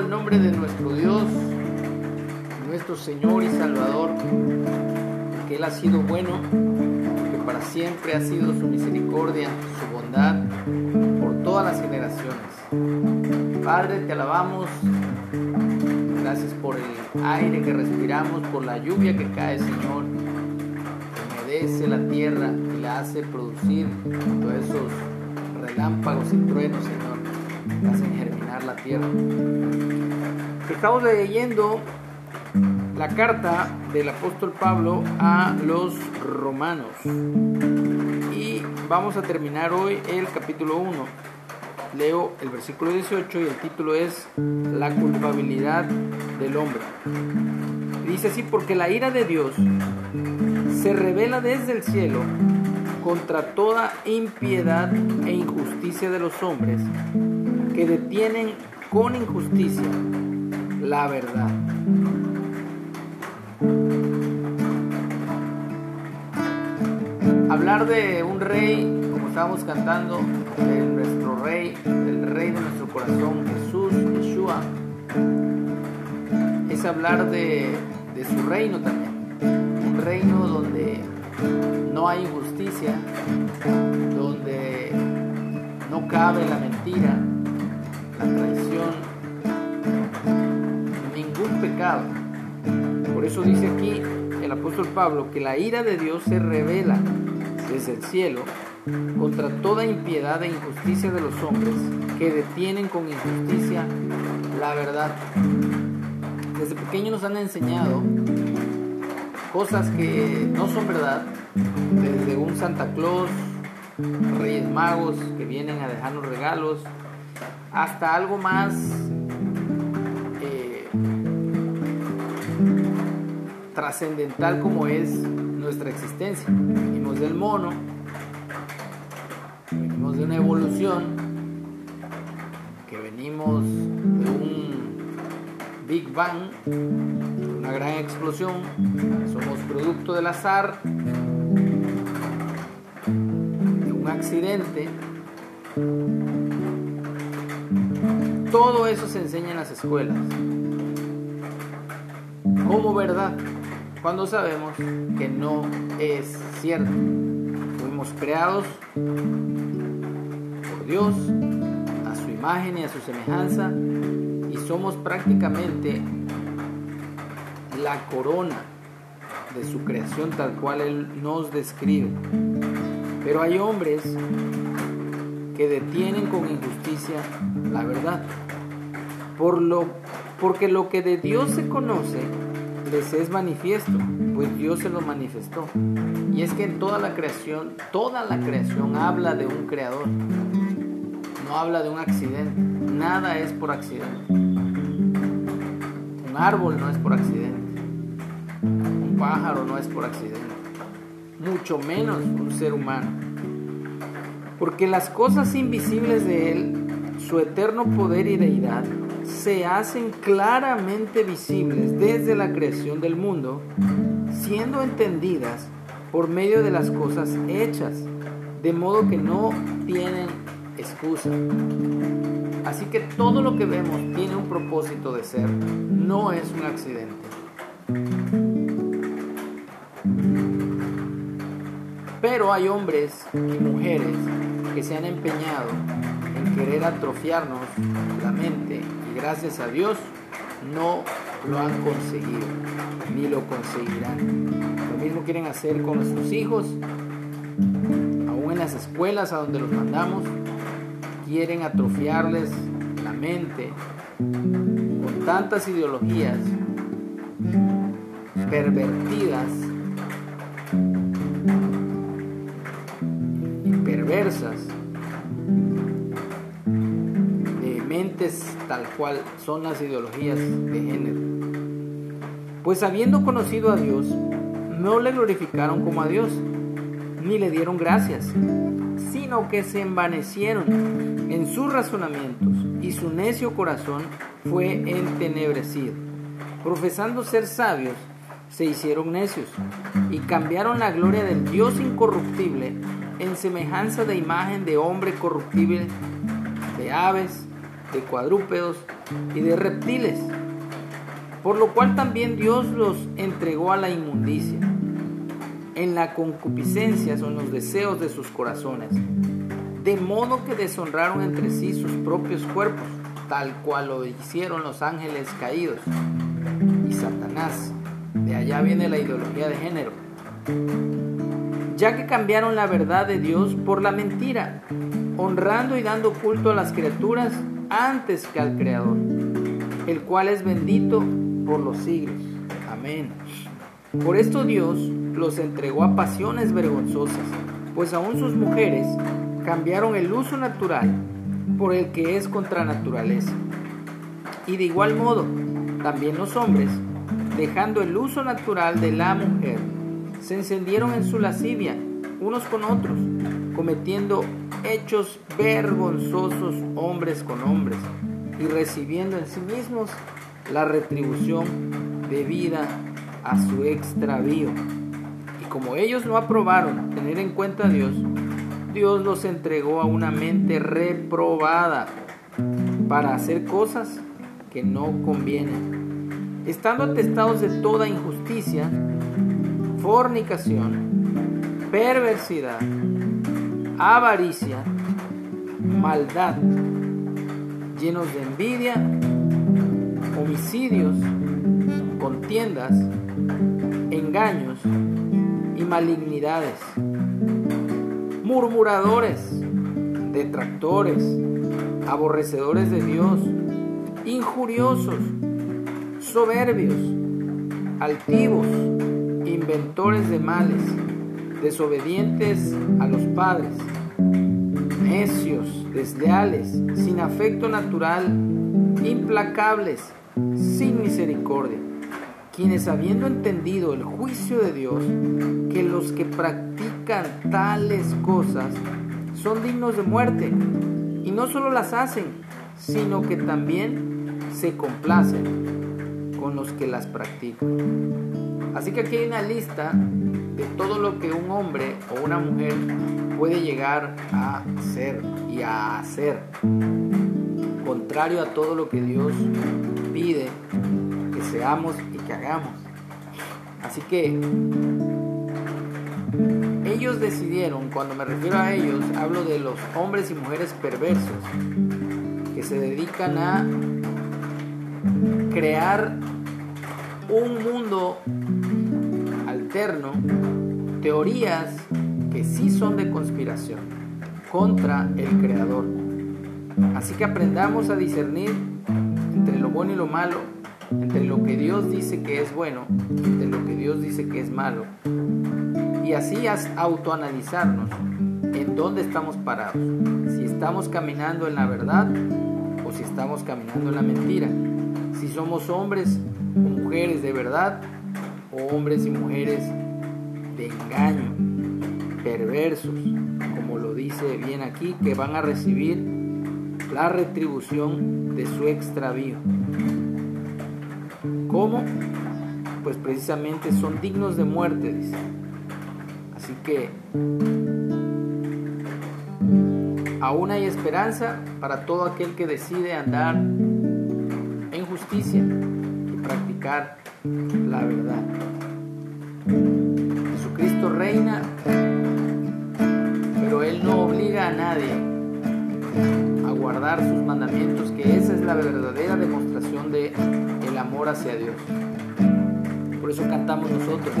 el nombre de nuestro Dios, nuestro Señor y Salvador, que Él ha sido bueno, que para siempre ha sido su misericordia, su bondad por todas las generaciones. Padre, te alabamos. Gracias por el aire que respiramos, por la lluvia que cae, Señor. Que humedece la tierra y la hace producir todos esos relámpagos y truenos, Señor, hacen germinar la tierra. Estamos leyendo la carta del apóstol Pablo a los romanos y vamos a terminar hoy el capítulo 1. Leo el versículo 18 y el título es La culpabilidad del hombre. Dice así, porque la ira de Dios se revela desde el cielo contra toda impiedad e injusticia de los hombres que detienen con injusticia la verdad. Hablar de un rey, como estábamos cantando, de nuestro rey, el rey de nuestro corazón, Jesús, Yeshua, es hablar de, de su reino también. Un reino donde no hay injusticia, donde no cabe la mentira, traición, ningún pecado. Por eso dice aquí el apóstol Pablo que la ira de Dios se revela desde el cielo contra toda impiedad e injusticia de los hombres que detienen con injusticia la verdad. Desde pequeños nos han enseñado cosas que no son verdad, desde un Santa Claus, Reyes Magos que vienen a dejarnos regalos, hasta algo más eh, trascendental como es nuestra existencia. Venimos del mono, venimos de una evolución, que venimos de un Big Bang, una gran explosión, somos producto del azar, de un accidente. Todo eso se enseña en las escuelas. Como verdad, cuando sabemos que no es cierto. Fuimos creados por Dios a su imagen y a su semejanza y somos prácticamente la corona de su creación tal cual Él nos describe. Pero hay hombres que detienen con injusticia la verdad. Por lo, porque lo que de Dios se conoce les es manifiesto, pues Dios se lo manifestó. Y es que en toda la creación, toda la creación habla de un creador, no habla de un accidente. Nada es por accidente. Un árbol no es por accidente. Un pájaro no es por accidente. Mucho menos un ser humano. Porque las cosas invisibles de Él, su eterno poder y deidad, se hacen claramente visibles desde la creación del mundo, siendo entendidas por medio de las cosas hechas, de modo que no tienen excusa. Así que todo lo que vemos tiene un propósito de ser, no es un accidente. Pero hay hombres y mujeres que se han empeñado en querer atrofiarnos la mente gracias a Dios no lo han conseguido ni lo conseguirán. Lo mismo quieren hacer con nuestros hijos, aún en las escuelas a donde los mandamos, quieren atrofiarles la mente con tantas ideologías pervertidas y perversas tal cual son las ideologías de género. Pues habiendo conocido a Dios, no le glorificaron como a Dios, ni le dieron gracias, sino que se envanecieron en sus razonamientos y su necio corazón fue entenebrecido. Profesando ser sabios, se hicieron necios y cambiaron la gloria del Dios incorruptible en semejanza de imagen de hombre corruptible, de aves, de cuadrúpedos y de reptiles, por lo cual también Dios los entregó a la inmundicia, en la concupiscencia son los deseos de sus corazones, de modo que deshonraron entre sí sus propios cuerpos, tal cual lo hicieron los ángeles caídos y Satanás. De allá viene la ideología de género. Ya que cambiaron la verdad de Dios por la mentira, honrando y dando culto a las criaturas antes que al Creador, el cual es bendito por los siglos. Amén. Por esto Dios los entregó a pasiones vergonzosas, pues aún sus mujeres cambiaron el uso natural por el que es contra naturaleza. Y de igual modo, también los hombres, dejando el uso natural de la mujer, se encendieron en su lascivia unos con otros, cometiendo hechos vergonzosos hombres con hombres y recibiendo en sí mismos la retribución debida a su extravío. Y como ellos no aprobaron tener en cuenta a Dios, Dios los entregó a una mente reprobada para hacer cosas que no convienen, estando atestados de toda injusticia, fornicación, perversidad, avaricia, maldad, llenos de envidia, homicidios, contiendas, engaños y malignidades, murmuradores, detractores, aborrecedores de Dios, injuriosos, soberbios, altivos, inventores de males, desobedientes a los padres, necios, desleales, sin afecto natural, implacables, sin misericordia, quienes habiendo entendido el juicio de Dios, que los que practican tales cosas son dignos de muerte, y no solo las hacen, sino que también se complacen con los que las practican. Así que aquí hay una lista de todo lo que un hombre o una mujer puede llegar a ser y a hacer, contrario a todo lo que Dios pide que seamos y que hagamos. Así que ellos decidieron, cuando me refiero a ellos, hablo de los hombres y mujeres perversos que se dedican a crear un mundo alterno, teorías sí son de conspiración contra el Creador. Así que aprendamos a discernir entre lo bueno y lo malo, entre lo que Dios dice que es bueno, entre lo que Dios dice que es malo, y así autoanalizarnos en dónde estamos parados, si estamos caminando en la verdad o si estamos caminando en la mentira, si somos hombres o mujeres de verdad o hombres y mujeres de engaño, perversos, como lo dice bien aquí, que van a recibir la retribución de su extravío. ¿Cómo? Pues precisamente son dignos de muerte, dice. Así que aún hay esperanza para todo aquel que decide andar en justicia y practicar la verdad. Jesucristo reina, pero Él no obliga a nadie a guardar sus mandamientos, que esa es la verdadera demostración de el amor hacia Dios. Por eso cantamos nosotros.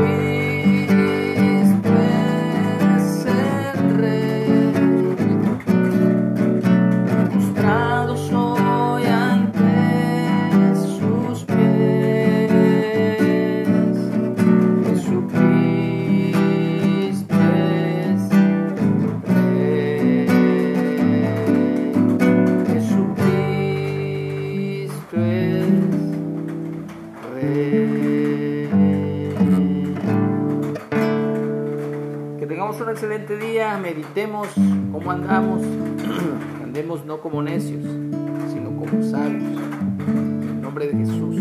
dream. Meditemos cómo andamos, andemos no como necios, sino como sabios. En el nombre de Jesús.